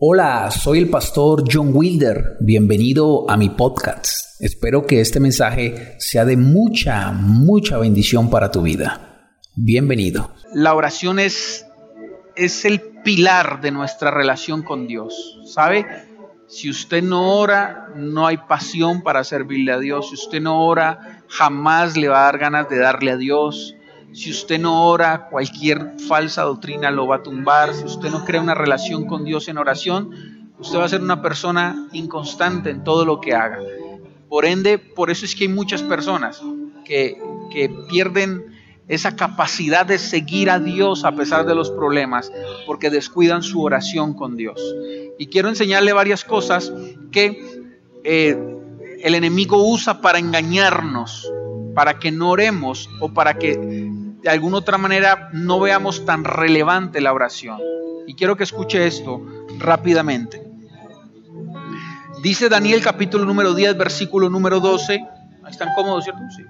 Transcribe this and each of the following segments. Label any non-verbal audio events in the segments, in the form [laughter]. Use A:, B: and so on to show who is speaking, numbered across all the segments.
A: Hola, soy el pastor John Wilder. Bienvenido a mi podcast. Espero que este mensaje sea de mucha, mucha bendición para tu vida. Bienvenido.
B: La oración es, es el pilar de nuestra relación con Dios. ¿Sabe? Si usted no ora, no hay pasión para servirle a Dios. Si usted no ora, jamás le va a dar ganas de darle a Dios. Si usted no ora, cualquier falsa doctrina lo va a tumbar. Si usted no crea una relación con Dios en oración, usted va a ser una persona inconstante en todo lo que haga. Por ende, por eso es que hay muchas personas que, que pierden esa capacidad de seguir a Dios a pesar de los problemas, porque descuidan su oración con Dios. Y quiero enseñarle varias cosas que eh, el enemigo usa para engañarnos, para que no oremos o para que de alguna otra manera no veamos tan relevante la oración. Y quiero que escuche esto rápidamente. Dice Daniel capítulo número 10, versículo número 12. Ahí están cómodos, ¿cierto? Sí.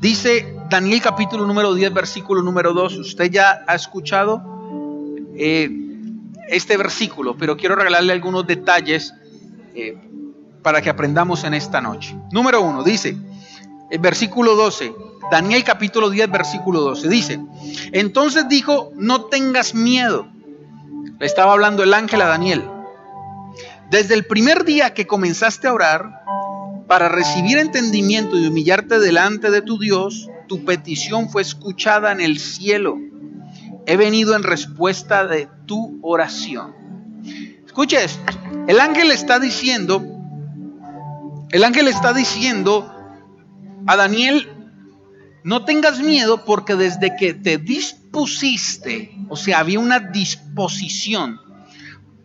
B: Dice Daniel capítulo número 10, versículo número 2. Usted ya ha escuchado eh, este versículo, pero quiero regalarle algunos detalles eh, para que aprendamos en esta noche. Número 1, dice, el versículo 12, Daniel capítulo 10, versículo 12. Dice, entonces dijo, no tengas miedo. Le estaba hablando el ángel a Daniel. Desde el primer día que comenzaste a orar, para recibir entendimiento y humillarte delante de tu Dios, tu petición fue escuchada en el cielo. He venido en respuesta de tu oración. Escucha esto. El ángel está diciendo, el ángel está diciendo a Daniel, no tengas miedo porque desde que te dispusiste, o sea, había una disposición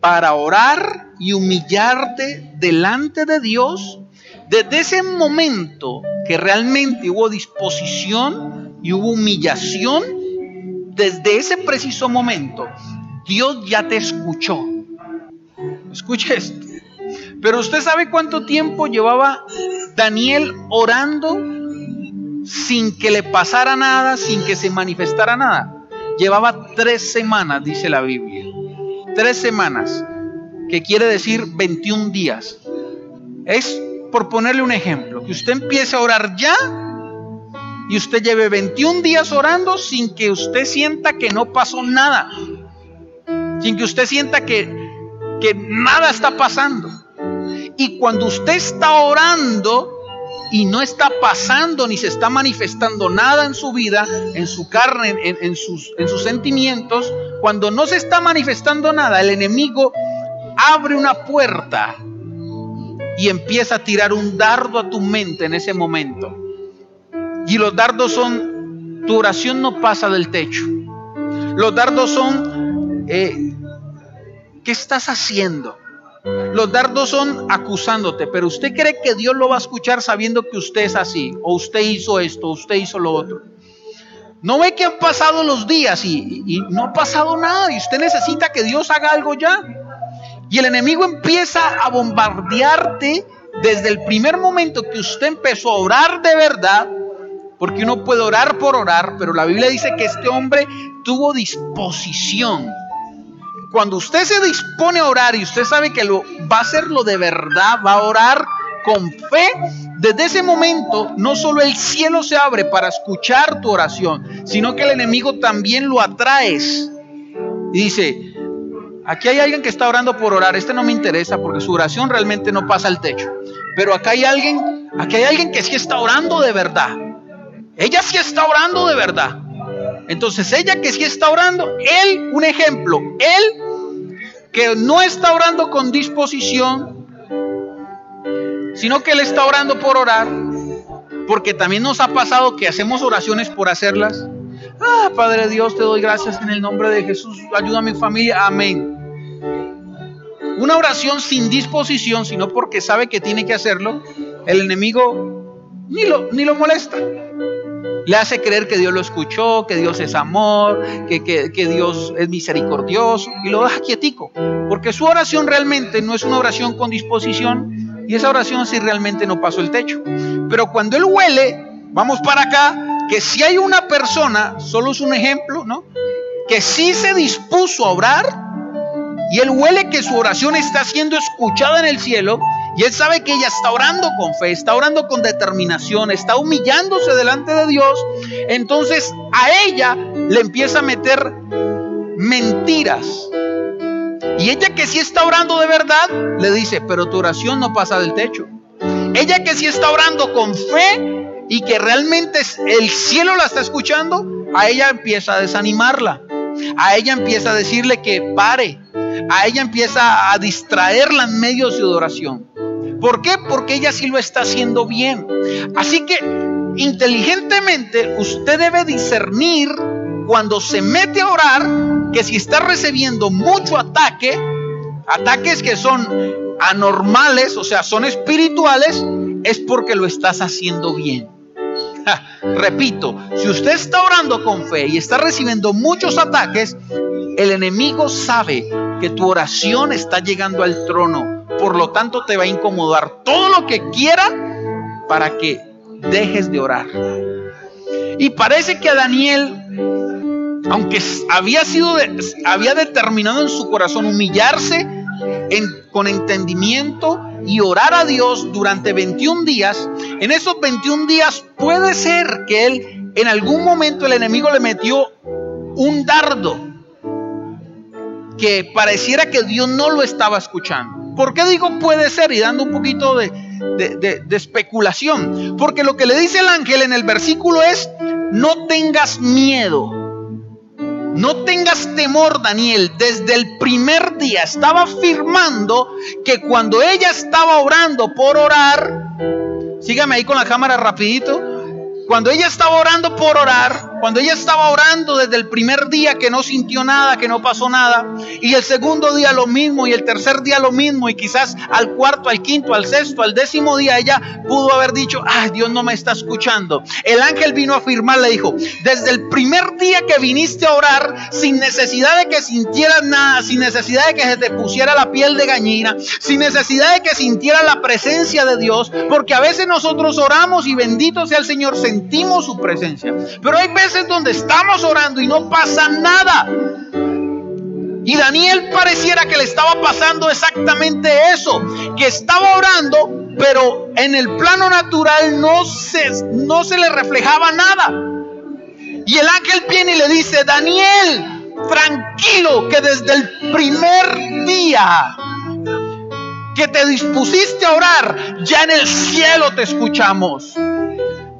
B: para orar y humillarte delante de Dios, desde ese momento que realmente hubo disposición y hubo humillación, desde ese preciso momento, Dios ya te escuchó. Escuche esto. Pero usted sabe cuánto tiempo llevaba Daniel orando sin que le pasara nada, sin que se manifestara nada. Llevaba tres semanas, dice la Biblia. Tres semanas, que quiere decir 21 días. Es, por ponerle un ejemplo, que usted empiece a orar ya y usted lleve 21 días orando sin que usted sienta que no pasó nada. Sin que usted sienta que, que nada está pasando. Y cuando usted está orando, y no está pasando ni se está manifestando nada en su vida, en su carne, en, sus, en sus sentimientos, cuando no se está manifestando nada, el enemigo abre una puerta y empieza a tirar un dardo a tu mente en ese momento. Y los dardos son, tu oración no pasa del techo. Los dardos son, eh, ¿qué estás haciendo? Los dardos son acusándote, pero usted cree que Dios lo va a escuchar sabiendo que usted es así, o usted hizo esto, usted hizo lo otro. No ve que han pasado los días y, y, no ha pasado nada y usted necesita que Dios haga algo ya. Y el enemigo empieza a bombardearte desde el primer momento que usted empezó a orar de verdad, porque uno puede orar por orar, pero la Biblia dice que este hombre tuvo disposición cuando usted se dispone a orar y usted sabe que lo va a hacerlo de verdad, va a orar con fe, desde ese momento no solo el cielo se abre para escuchar tu oración, sino que el enemigo también lo atraes. Y dice, aquí hay alguien que está orando por orar, este no me interesa porque su oración realmente no pasa al techo. Pero acá hay alguien, aquí hay alguien que sí está orando de verdad. Ella sí está orando de verdad. Entonces ella que sí está orando, él, un ejemplo, él que no está orando con disposición, sino que él está orando por orar, porque también nos ha pasado que hacemos oraciones por hacerlas. Ah, Padre Dios, te doy gracias en el nombre de Jesús, ayuda a mi familia, amén. Una oración sin disposición, sino porque sabe que tiene que hacerlo, el enemigo ni lo, ni lo molesta. Le hace creer que Dios lo escuchó, que Dios es amor, que, que, Dios es misericordioso y lo deja quietico. Porque su oración realmente no es una oración con disposición y esa oración sí realmente no pasó el techo. Pero cuando él huele, vamos para acá, que si hay una persona, solo es un ejemplo, ¿no? Que sí se dispuso a orar, y él huele que su oración está siendo escuchada en el cielo y él sabe que ella está orando con fe, está orando con determinación, está humillándose delante de Dios, entonces a ella le empieza a meter mentiras. Y ella que sí está orando de verdad, le dice, pero tu oración no pasa del techo. Ella que sí está orando con fe y que realmente el cielo la está escuchando, a ella empieza a desanimarla. A ella empieza a decirle que pare. A ella empieza a distraerla en medio de su oración. ¿Por qué? Porque ella sí lo está haciendo bien. Así que inteligentemente usted debe discernir cuando se mete a orar que si está recibiendo mucho ataque, ataques que son anormales, o sea, son espirituales, es porque lo estás haciendo bien. repito, si usted está orando con fe y está recibiendo muchos ataques, el enemigo sabe que tu oración está llegando al trono. Por lo tanto, te va a incomodar todo lo que quiera para que dejes de orar. Y parece que a Daniel, aunque había sido, había determinado en su corazón humillarse con entendimiento y orar a Dios durante 21 días, en esos 21 días puede ser que él en algún momento el enemigo le metió un dardo que pareciera que Dios no lo estaba escuchando. ¿Por qué digo puede ser? Y dando un poquito de, especulación. Porque lo que le dice el ángel en el versículo es, no tengas miedo. No tengas temor, Daniel. Desde el primer día estaba afirmando que cuando ella estaba orando por orar, sígame ahí con la cámara rapidito, cuando ella estaba orando por orar, cuando ella estaba orando desde el primer día que no sintió nada, que no pasó nada, y el segundo día lo mismo, y el tercer día lo mismo, y quizás al cuarto, al quinto, al sexto, al décimo día ella pudo haber dicho, ah, Dios no me está escuchando. El ángel vino a afirmar, le dijo, desde el primer día que viniste a orar, sin necesidad de que sintieras nada, sin necesidad de que se te pusiera la piel de gallina, sin necesidad de que sintieras la presencia de Dios, porque a veces nosotros oramos y bendito sea el Señor, sentimos su presencia. Pero hay veces donde estamos orando y no pasa nada. Y Daniel pareciera que le estaba pasando exactamente eso, que estaba orando, pero en el plano natural no se, no se le reflejaba nada. Y el ángel viene y le dice, Daniel, tranquilo, que desde el primer día que te dispusiste a orar, ya en el cielo te escuchamos.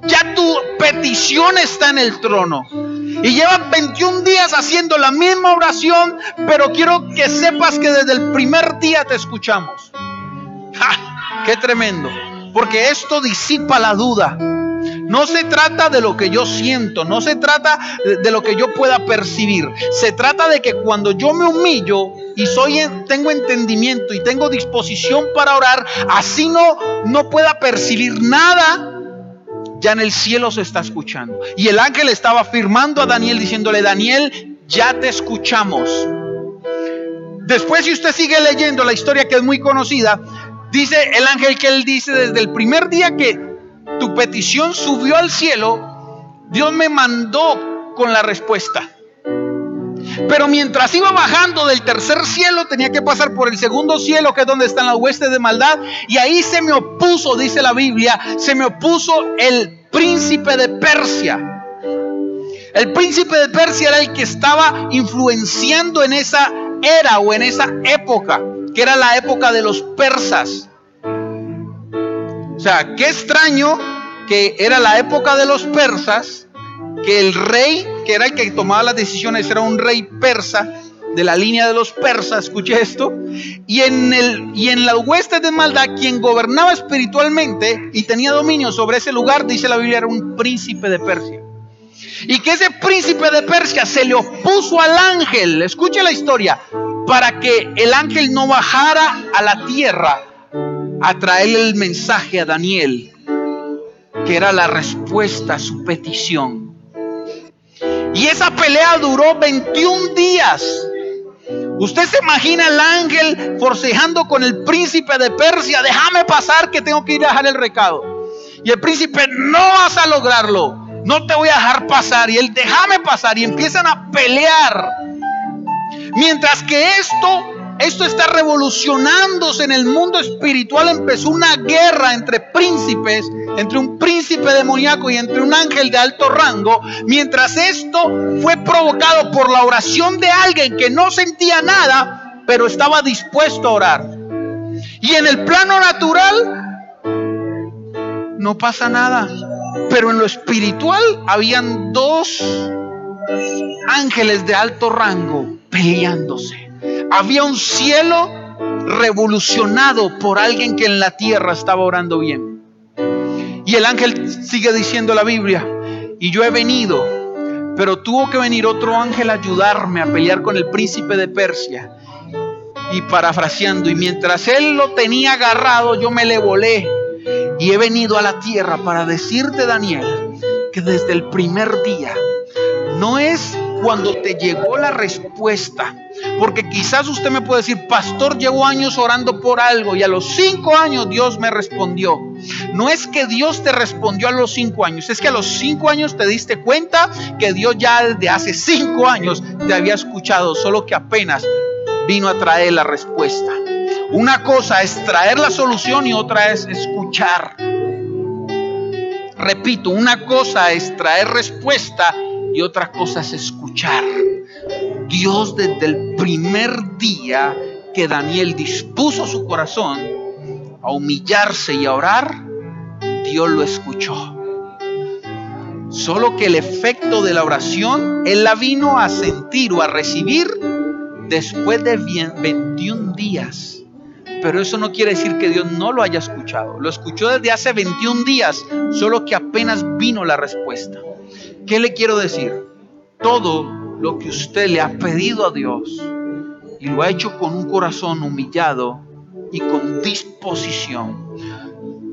B: Ya tu petición está en el trono. Y llevan 21 días haciendo la misma oración, pero quiero que sepas que desde el primer día te escuchamos. ¡Ja! ¡Qué tremendo! Porque esto disipa la duda. No se trata de lo que yo siento, no se trata de lo que yo pueda percibir. Se trata de que cuando yo me humillo y soy tengo entendimiento y tengo disposición para orar, así no no pueda percibir nada ya en el cielo se está escuchando. Y el ángel estaba afirmando a Daniel diciéndole, Daniel, ya te escuchamos. Después, si usted sigue leyendo la historia que es muy conocida, dice el ángel que él dice, desde el primer día que tu petición subió al cielo, Dios me mandó con la respuesta. Pero mientras iba bajando del tercer cielo, tenía que pasar por el segundo cielo, que es donde están las huestes de maldad. Y ahí se me opuso, dice la Biblia, se me opuso el príncipe de Persia. El príncipe de Persia era el que estaba influenciando en esa era o en esa época, que era la época de los persas. O sea, qué extraño que era la época de los persas que el rey, que era el que tomaba las decisiones, era un rey persa, de la línea de los persas, escuche esto, y en, el, y en las huestes de maldad, quien gobernaba espiritualmente y tenía dominio sobre ese lugar, dice la Biblia, era un príncipe de Persia. Y que ese príncipe de Persia se le opuso al ángel, escuche la historia, para que el ángel no bajara a la tierra a traerle el mensaje a Daniel, que era la respuesta a su petición. Y esa pelea duró 21 días. Usted se imagina el ángel forcejando con el príncipe de Persia, déjame pasar que tengo que ir a dejar el recado. Y el príncipe, no vas a lograrlo, no te voy a dejar pasar. Y él, déjame pasar. Y empiezan a pelear. Mientras que esto esto está revolucionándose en el mundo espiritual. Empezó una guerra entre príncipes, entre un príncipe demoníaco y entre un ángel de alto rango. Mientras esto fue provocado por la oración de alguien que no sentía nada, pero estaba dispuesto a orar. Y en el plano natural no pasa nada. Pero en lo espiritual habían dos ángeles de alto rango peleándose. Había un cielo revolucionado por alguien que en la tierra estaba orando bien. Y el ángel sigue diciendo la Biblia, y yo he venido, pero tuvo que venir otro ángel a ayudarme a pelear con el príncipe de Persia. Y parafraseando, y mientras él lo tenía agarrado, yo me le volé y he venido a la tierra para decirte, Daniel, que desde el primer día no es cuando te llegó la respuesta. Porque quizás usted me puede decir, pastor, llevo años orando por algo y a los cinco años Dios me respondió. No es que Dios te respondió a los cinco años, es que a los cinco años te diste cuenta que Dios ya desde hace cinco años te había escuchado, solo que apenas vino a traer la respuesta. Una cosa es traer la solución y otra es escuchar. Repito, una cosa es traer respuesta y otra cosa es escuchar. Dios desde el primer día que Daniel dispuso su corazón a humillarse y a orar, Dios lo escuchó. Solo que el efecto de la oración, Él la vino a sentir o a recibir después de 21 días pero eso no quiere decir que Dios no lo haya escuchado. Lo escuchó desde hace 21 días, solo que apenas vino la respuesta. ¿Qué le quiero decir? Todo lo que usted le ha pedido a Dios y lo ha hecho con un corazón humillado y con disposición.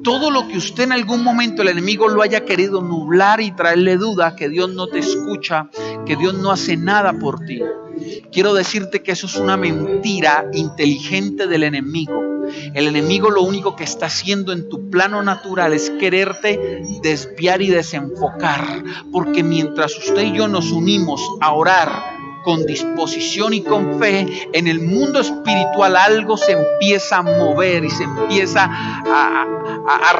B: Todo lo que usted en algún momento el enemigo lo haya querido nublar y traerle duda, que Dios no te escucha, que Dios no hace nada por ti Quiero decirte que eso es una mentira inteligente del enemigo. El enemigo lo único que está haciendo en tu plano natural es quererte desviar y desenfocar. Porque mientras usted y yo nos unimos a orar con disposición y con fe, en el mundo espiritual algo se empieza a mover y se empieza a,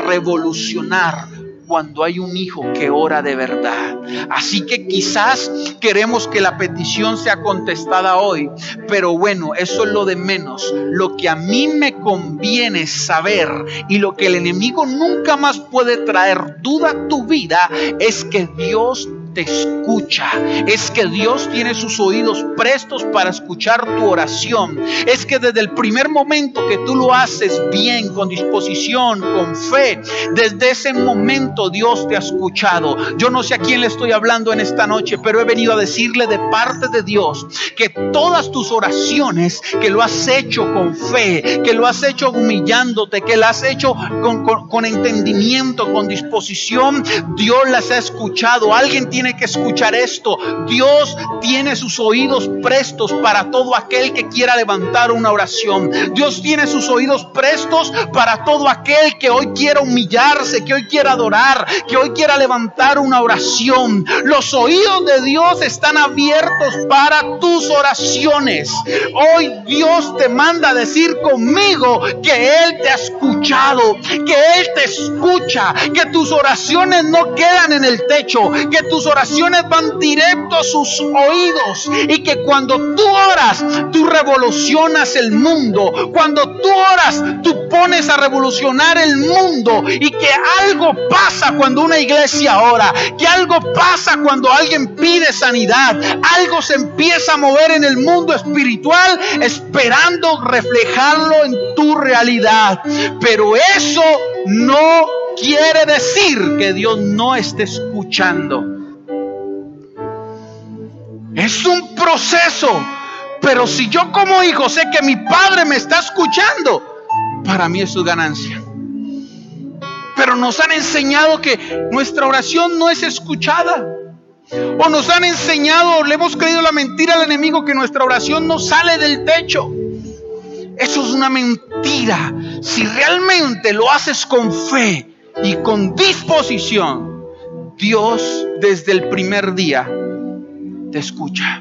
B: revolucionar cuando hay un hijo que ora de verdad. Así que quizás queremos que la petición sea contestada hoy, pero bueno, eso es lo de menos. Lo que a mí me conviene saber y lo que el enemigo nunca más puede traer duda a tu vida es que Dios te escucha. Es que Dios tiene sus oídos prestos para escuchar tu oración. Es que desde el primer momento que tú lo haces bien, con disposición, con fe, desde ese momento Dios te ha escuchado. Yo no sé a quién le estoy hablando en esta noche, pero he venido a decirle de parte de Dios que todas tus oraciones, que lo has hecho con fe, que lo has hecho humillándote, que lo has hecho con, con entendimiento, con disposición, Dios las ha escuchado. Alguien tiene que escuchar esto. Dios tiene sus oídos prestos para todo aquel que quiera levantar una oración. Dios tiene sus oídos prestos para todo aquel que hoy quiera humillarse, que hoy quiera adorar, que hoy quiera levantar una oración. Los oídos de Dios están abiertos para tus oraciones. Hoy Dios te manda a decir conmigo que Él te ha escuchado, que Él te escucha, que tus oraciones no quedan en el techo, que tus oraciones van directo a sus oídos y que cuando tú oras, tú revolucionas el mundo. Cuando tú oras, tú pones a revolucionar el mundo y que algo pasa cuando una iglesia ora, que algo pasa cuando alguien pide sanidad, algo se empieza a mover en el mundo espiritual esperando reflejarlo en tu realidad. Pero eso no quiere decir que Dios no esté escuchando. Es un proceso. Pero si yo como hijo sé que mi padre me está escuchando, para mí es su ganancia. Pero nos han enseñado que nuestra oración no es escuchada. O nos han enseñado, le hemos creído la mentira al enemigo que nuestra oración no sale del techo. Eso es una mentira. Si realmente lo haces con fe y con disposición, Dios desde el primer día te escucha.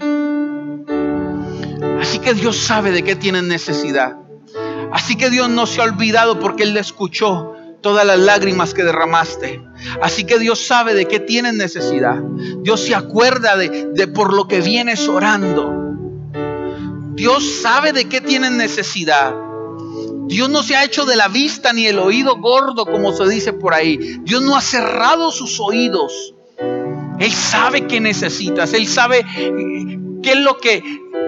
B: Así que Dios sabe de qué tienen necesidad. Así que Dios no se ha olvidado porque Él le escuchó todas las lágrimas que derramaste. Así que Dios sabe de qué tienen necesidad. Dios se acuerda de, de por lo que vienes orando. Dios sabe de qué tienen necesidad. Dios no se ha hecho de la vista ni el oído gordo, como se dice por ahí. Dios no ha cerrado sus oídos. Él sabe qué necesitas. Él sabe eh, qué es lo que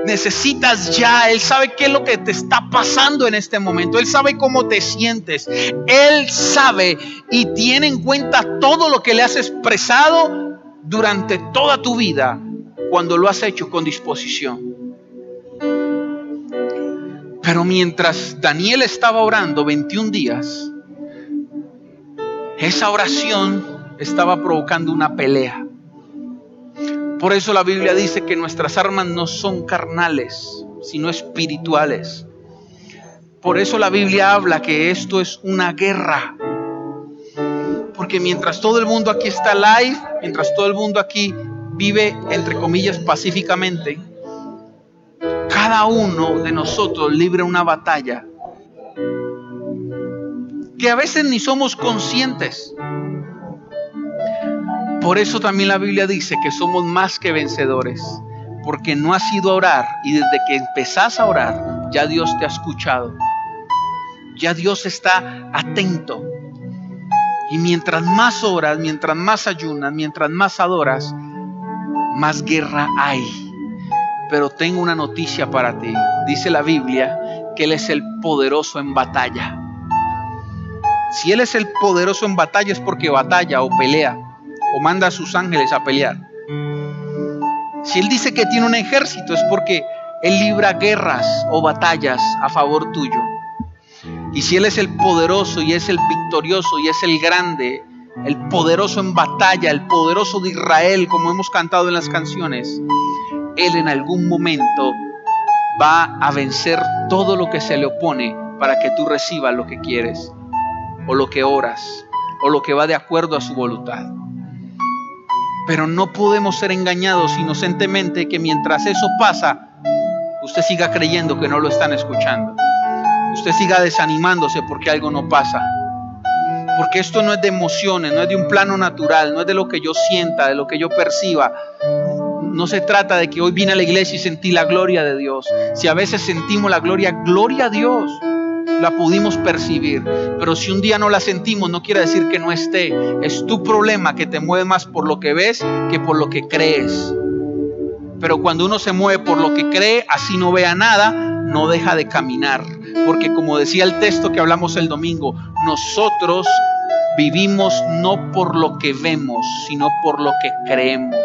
B: necesitas ya. Él sabe qué es lo que te está pasando en este momento. Él sabe cómo te sientes. Él sabe y tiene en cuenta todo lo que le has expresado durante toda tu vida cuando lo has hecho con disposición. Pero mientras Daniel estaba orando 21 días, esa oración estaba provocando una pelea. Por eso la Biblia dice que nuestras armas no son carnales, sino espirituales. Por eso la Biblia habla que esto es una guerra. Porque mientras todo el mundo aquí está live, mientras todo el mundo aquí vive, entre comillas, pacíficamente, cada uno de nosotros libra una batalla que a veces ni somos conscientes. Por eso también la Biblia dice que somos más que vencedores, porque no has ido a orar y desde que empezás a orar, ya Dios te ha escuchado. Ya Dios está atento. Y mientras más oras, mientras más ayunas, mientras más adoras, más guerra hay pero tengo una noticia para ti. Dice la Biblia que Él es el poderoso en batalla. Si Él es el poderoso en batalla es porque batalla o pelea o manda a sus ángeles a pelear. Si Él dice que tiene un ejército es porque Él libra guerras o batallas a favor tuyo. Y si Él es el poderoso y es el victorioso y es el grande, el poderoso en batalla, el poderoso de Israel, como hemos cantado en las canciones, él en algún momento va a vencer todo lo que se le opone para que tú recibas lo que quieres, o lo que oras, o lo que va de acuerdo a su voluntad. Pero no podemos ser engañados inocentemente que mientras eso pasa, usted siga creyendo que no lo están escuchando. Usted siga desanimándose porque algo no pasa. Porque esto no es de emociones, no es de un plano natural, no es de lo que yo sienta, de lo que yo perciba. No se trata de que hoy vine a la iglesia y sentí la gloria de Dios. Si a veces sentimos la gloria, gloria a Dios, la pudimos percibir. Pero si un día no la sentimos, no quiere decir que no esté. Es tu problema que te mueve más por lo que ves que por lo que crees. Pero cuando uno se mueve por lo que cree, así no vea nada, no deja de caminar. Porque como decía el texto que hablamos el domingo, nosotros vivimos no por lo que vemos, sino por lo que creemos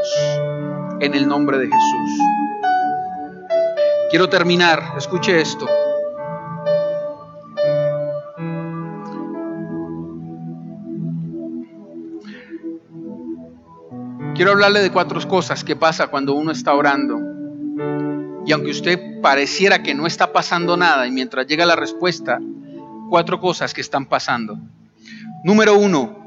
B: en el nombre de Jesús. Quiero terminar, escuche esto. Quiero hablarle de cuatro cosas que pasa cuando uno está orando. Y aunque usted pareciera que no está pasando nada y mientras llega la respuesta, cuatro cosas que están pasando. Número uno,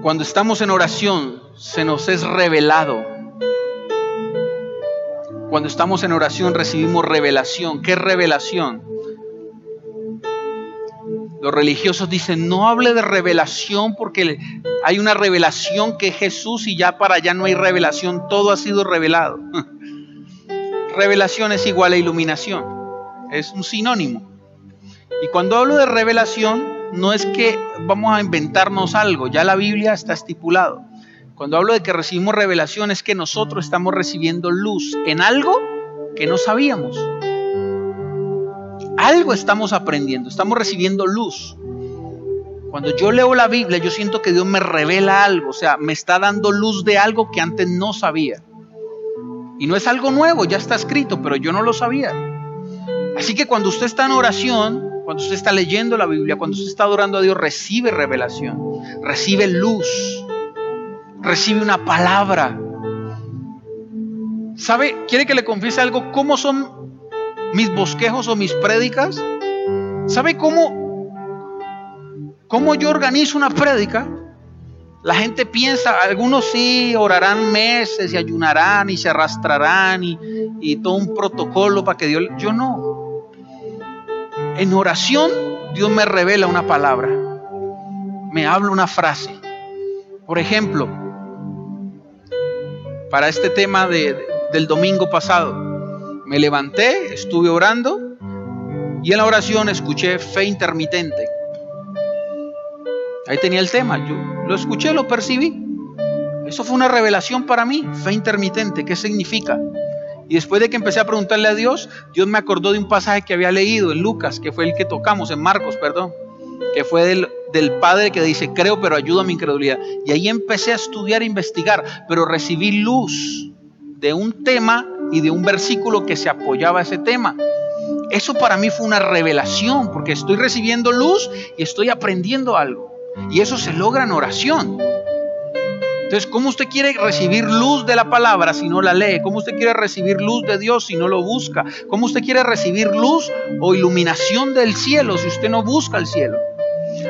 B: cuando estamos en oración, se nos es revelado. Cuando estamos en oración recibimos revelación. ¿Qué revelación? Los religiosos dicen, no hable de revelación porque hay una revelación que es Jesús y ya para allá no hay revelación, todo ha sido revelado. [laughs] revelación es igual a iluminación, es un sinónimo. Y cuando hablo de revelación, no es que vamos a inventarnos algo, ya la Biblia está estipulado. Cuando hablo de que recibimos revelación es que nosotros estamos recibiendo luz en algo que no sabíamos. Algo estamos aprendiendo, estamos recibiendo luz. Cuando yo leo la Biblia, yo siento que Dios me revela algo, o sea, me está dando luz de algo que antes no sabía. Y no es algo nuevo, ya está escrito, pero yo no lo sabía. Así que cuando usted está en oración, cuando usted está leyendo la Biblia, cuando usted está adorando a Dios, recibe revelación, recibe luz recibe una palabra. ¿Sabe? ¿Quiere que le confiese algo? ¿Cómo son mis bosquejos o mis prédicas? ¿Sabe cómo, cómo yo organizo una prédica? La gente piensa, algunos sí orarán meses y ayunarán y se arrastrarán y, y todo un protocolo para que Dios... Yo no. En oración Dios me revela una palabra, me habla una frase. Por ejemplo, para este tema de, del domingo pasado, me levanté, estuve orando y en la oración escuché fe intermitente. Ahí tenía el tema, yo lo escuché, lo percibí. Eso fue una revelación para mí, fe intermitente, ¿qué significa? Y después de que empecé a preguntarle a Dios, Dios me acordó de un pasaje que había leído en Lucas, que fue el que tocamos, en Marcos, perdón, que fue del, padre que dice, creo, pero ayuda a mi incredulidad. Y ahí empecé a estudiar e investigar, pero recibí luz de un tema y de un versículo que se apoyaba a ese tema. Eso para mí fue una revelación, porque estoy recibiendo luz y estoy aprendiendo algo. Y eso se logra en oración. Entonces, ¿cómo usted quiere recibir luz de la palabra si no la lee? ¿Cómo usted quiere recibir luz de Dios si no lo busca? ¿Cómo usted quiere recibir luz o iluminación del cielo si usted no busca el cielo?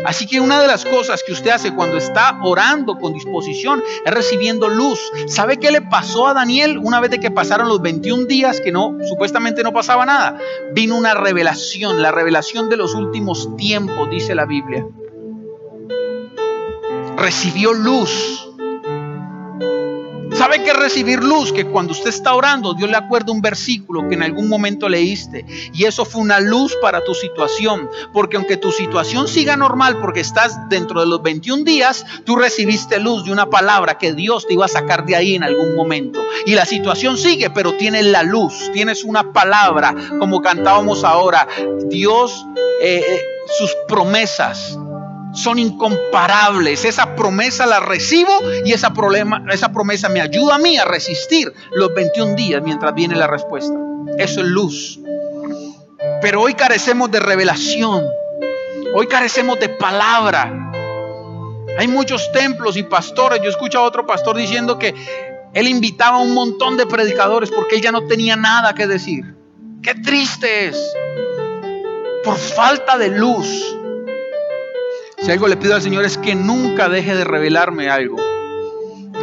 B: Así que una de las cosas que usted hace cuando está orando con disposición es recibiendo luz. ¿Sabe qué le pasó a Daniel una vez que pasaron los 21 días que no supuestamente no pasaba nada? Vino una revelación, la revelación de los últimos tiempos, dice la Biblia. Recibió luz. ¿Sabe qué recibir luz? Que cuando usted está orando, Dios le acuerda un versículo que en algún momento leíste. Y eso fue una luz para tu situación. Porque aunque tu situación siga normal porque estás dentro de los 21 días, tú recibiste luz de una palabra que Dios te iba a sacar de ahí en algún momento. Y la situación sigue, pero tienes la luz, tienes una palabra, como cantábamos ahora. Dios, eh, eh, sus promesas son incomparables. Esa promesa la recibo y esa, problema, esa promesa me ayuda a mí a resistir los 21 días mientras viene la respuesta. Eso es luz. Pero hoy carecemos de revelación. Hoy carecemos de palabra. Hay muchos templos y pastores. Yo escucho a otro pastor diciendo que él invitaba a un montón de predicadores porque él ya no tenía nada que decir. Qué triste es. Por falta de luz. Si algo le pido al Señor es que nunca deje de revelarme algo.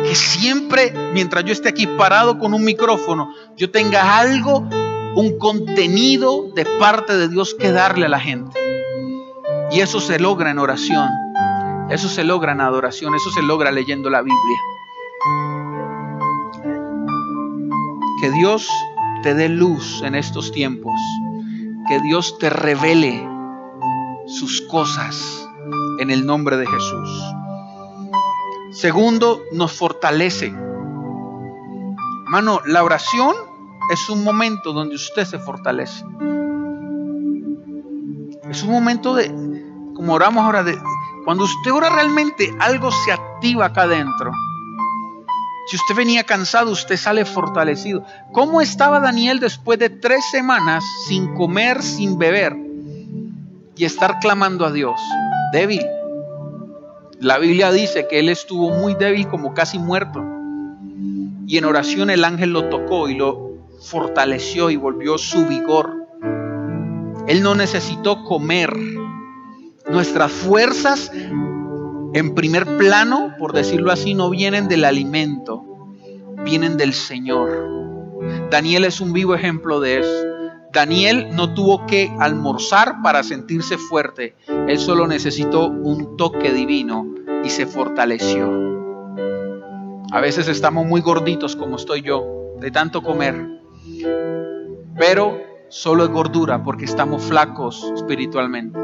B: Que siempre, mientras yo esté aquí parado con un micrófono, yo tenga algo, un contenido de parte de Dios que darle a la gente. Y eso se logra en oración. Eso se logra en adoración. Eso se logra leyendo la Biblia. Que Dios te dé luz en estos tiempos. Que Dios te revele sus cosas en el nombre de Jesús. Segundo, nos fortalece. Hermano, la oración es un momento donde usted se fortalece. Es un momento de, como oramos ahora, de, cuando usted ora realmente, algo se activa acá adentro. Si usted venía cansado, usted sale fortalecido. ¿Cómo estaba Daniel después de tres semanas sin comer, sin beber y estar clamando a Dios? Débil. La Biblia dice que él estuvo muy débil como casi muerto. Y en oración el ángel lo tocó y lo fortaleció y volvió su vigor. Él no necesitó comer. Nuestras fuerzas en primer plano, por decirlo así, no vienen del alimento, vienen del Señor. Daniel es un vivo ejemplo de eso. Daniel no tuvo que almorzar para sentirse fuerte. Él solo necesitó un toque divino y se fortaleció. A veces estamos muy gorditos como estoy yo, de tanto comer. Pero solo es gordura porque estamos flacos espiritualmente,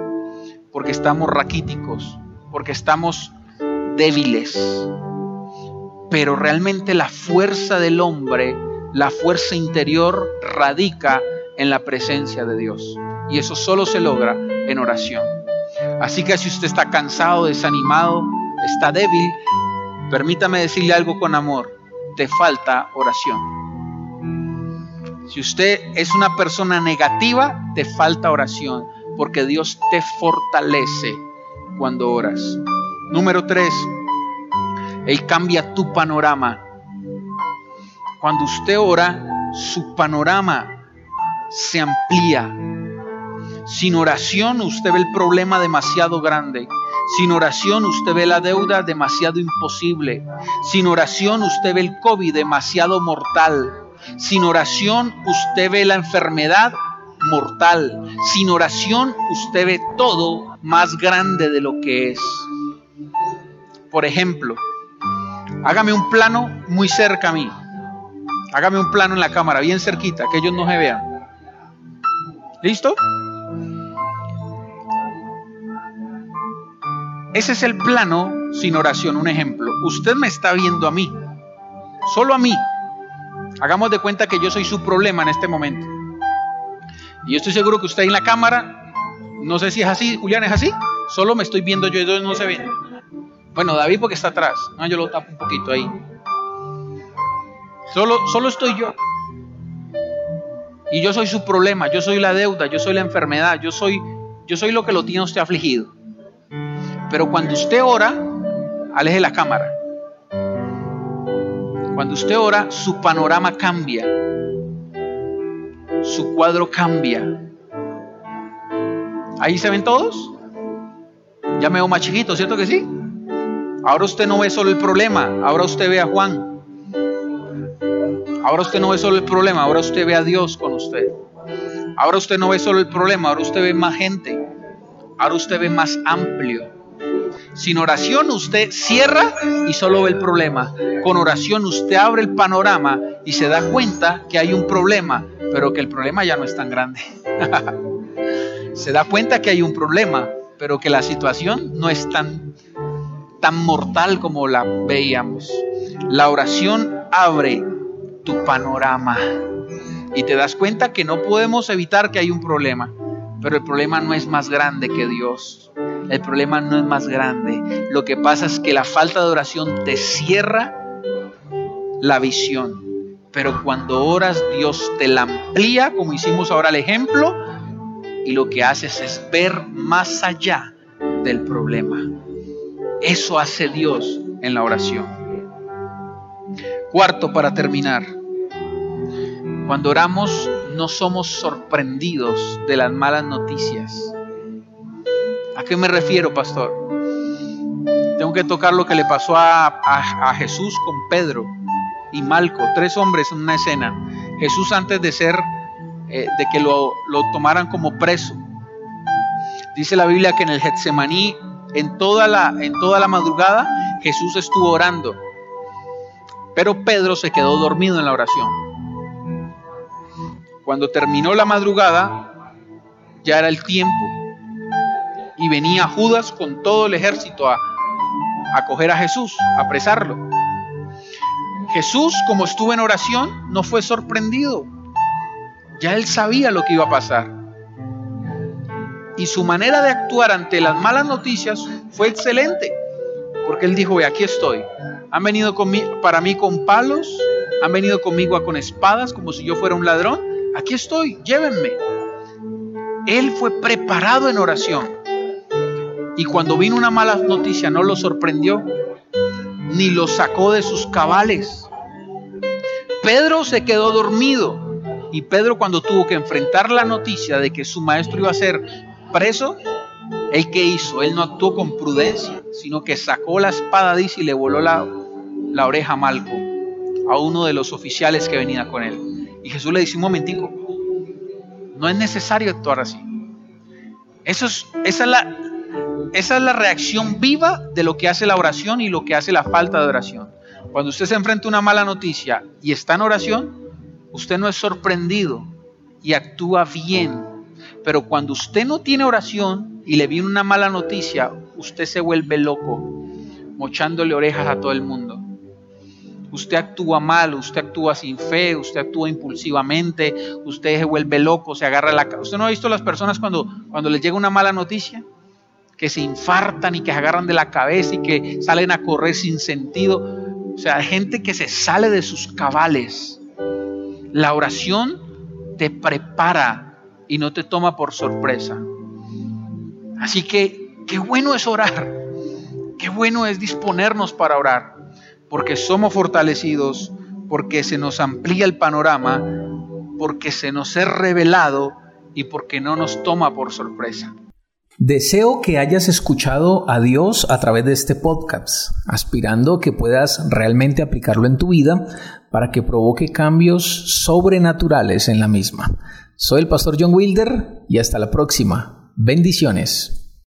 B: porque estamos raquíticos, porque estamos débiles. Pero realmente la fuerza del hombre, la fuerza interior radica en la presencia de Dios. Y eso solo se logra en oración. Así que si usted está cansado, desanimado, está débil, permítame decirle algo con amor. Te falta oración. Si usted es una persona negativa, te falta oración, porque Dios te fortalece cuando oras. Número tres, Él cambia tu panorama. Cuando usted ora, su panorama se amplía. Sin oración usted ve el problema demasiado grande. Sin oración usted ve la deuda demasiado imposible. Sin oración usted ve el COVID demasiado mortal. Sin oración usted ve la enfermedad mortal. Sin oración usted ve todo más grande de lo que es. Por ejemplo, hágame un plano muy cerca a mí. Hágame un plano en la cámara, bien cerquita, que ellos no se vean. ¿Listo? Ese es el plano sin oración, un ejemplo. Usted me está viendo a mí, solo a mí. Hagamos de cuenta que yo soy su problema en este momento. Y yo estoy seguro que usted en la cámara, no sé si es así, Julián, ¿es así? Solo me estoy viendo yo y no se ven. Bueno, David porque está atrás. No, yo lo tapo un poquito ahí. Solo, solo estoy yo. Y yo soy su problema, yo soy la deuda, yo soy la enfermedad, yo soy, yo soy lo que lo tiene usted afligido. Pero cuando usted ora, aleje la cámara. Cuando usted ora, su panorama cambia. Su cuadro cambia. ¿Ahí se ven todos? Ya me veo más chiquito, ¿cierto que sí? Ahora usted no ve solo el problema, ahora usted ve a Juan. Ahora usted no ve solo el problema, ahora usted ve a Dios con usted. Ahora usted no ve solo el problema, ahora usted ve más gente. Ahora usted ve más amplio. Sin oración usted cierra y solo ve el problema. Con oración usted abre el panorama y se da cuenta que hay un problema, pero que el problema ya no es tan grande. [laughs] se da cuenta que hay un problema, pero que la situación no es tan, tan mortal como la veíamos. La oración abre tu panorama y te das cuenta que no podemos evitar que hay un problema, pero el problema no es más grande que Dios. El problema no es más grande. Lo que pasa es que la falta de oración te cierra la visión. Pero cuando oras, Dios te la amplía, como hicimos ahora el ejemplo, y lo que haces es ver más allá del problema. Eso hace Dios en la oración. Cuarto, para terminar, cuando oramos no somos sorprendidos de las malas noticias. ¿A qué me refiero, pastor? Tengo que tocar lo que le pasó a, Jesús con Pedro y Malco, tres hombres en una escena. Jesús antes de ser, eh, de que lo, lo tomaran como preso. Dice la Biblia que en el Getsemaní, en toda la, en toda la madrugada, Jesús estuvo orando. Pero Pedro se quedó dormido en la oración. Cuando terminó la madrugada, ya era el tiempo y venía Judas con todo el ejército a, a coger a Jesús, a apresarlo. Jesús, como estuvo en oración, no fue sorprendido. Ya él sabía lo que iba a pasar. Y su manera de actuar ante las malas noticias fue excelente. Porque él dijo, aquí estoy. Han venido conmigo, para mí con palos, han venido conmigo con espadas como si yo fuera un ladrón. Aquí estoy, llévenme. Él fue preparado en oración. Y cuando vino una mala noticia no lo sorprendió, ni lo sacó de sus cabales. Pedro se quedó dormido. Y Pedro cuando tuvo que enfrentar la noticia de que su maestro iba a ser preso, ¿él qué hizo? Él no actuó con prudencia, sino que sacó la espada, y le voló la, la oreja a Malco, a uno de los oficiales que venía con él. Y Jesús le dice, un momentico, no es necesario actuar así. Eso es, esa es la, esa es la reacción viva de lo que hace la oración y lo que hace la falta de oración. Cuando usted se enfrenta a una mala noticia y está en oración, usted no es sorprendido y actúa bien. Pero cuando usted no tiene oración y le viene una mala noticia, usted se vuelve loco, mochándole orejas a todo el mundo. Usted actúa mal, usted actúa sin fe, usted actúa impulsivamente, usted se vuelve loco, se agarra la... ¿Usted no ha visto las personas cuando, cuando les llega una mala noticia? que se infartan y que se agarran de la cabeza y que salen a correr sin sentido. O sea, gente que se sale de sus cabales. La oración te prepara y no te toma por sorpresa. Así que qué bueno es orar. Qué bueno es disponernos para orar. Porque somos fortalecidos, porque se nos amplía el panorama, porque se nos es revelado y porque no nos toma por sorpresa.
A: Deseo que hayas escuchado a Dios a través de este podcast, aspirando que puedas realmente aplicarlo en tu vida para que provoque cambios sobrenaturales en la misma. Soy el pastor John Wilder y hasta la próxima. Bendiciones.